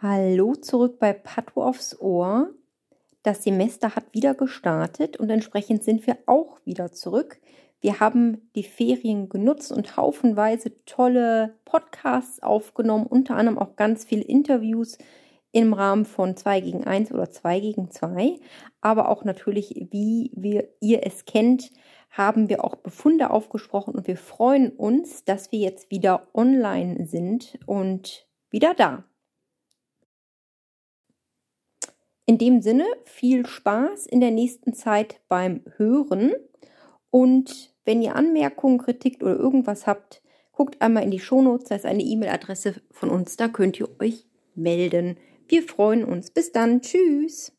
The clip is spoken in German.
Hallo zurück bei Pato aufs Ohr. Das Semester hat wieder gestartet und entsprechend sind wir auch wieder zurück. Wir haben die Ferien genutzt und haufenweise tolle Podcasts aufgenommen, unter anderem auch ganz viele Interviews im Rahmen von 2 gegen 1 oder 2 gegen 2. Aber auch natürlich, wie wir, ihr es kennt, haben wir auch Befunde aufgesprochen und wir freuen uns, dass wir jetzt wieder online sind und wieder da. In dem Sinne, viel Spaß in der nächsten Zeit beim Hören. Und wenn ihr Anmerkungen, Kritik oder irgendwas habt, guckt einmal in die Shownotes, da ist eine E-Mail-Adresse von uns, da könnt ihr euch melden. Wir freuen uns. Bis dann. Tschüss.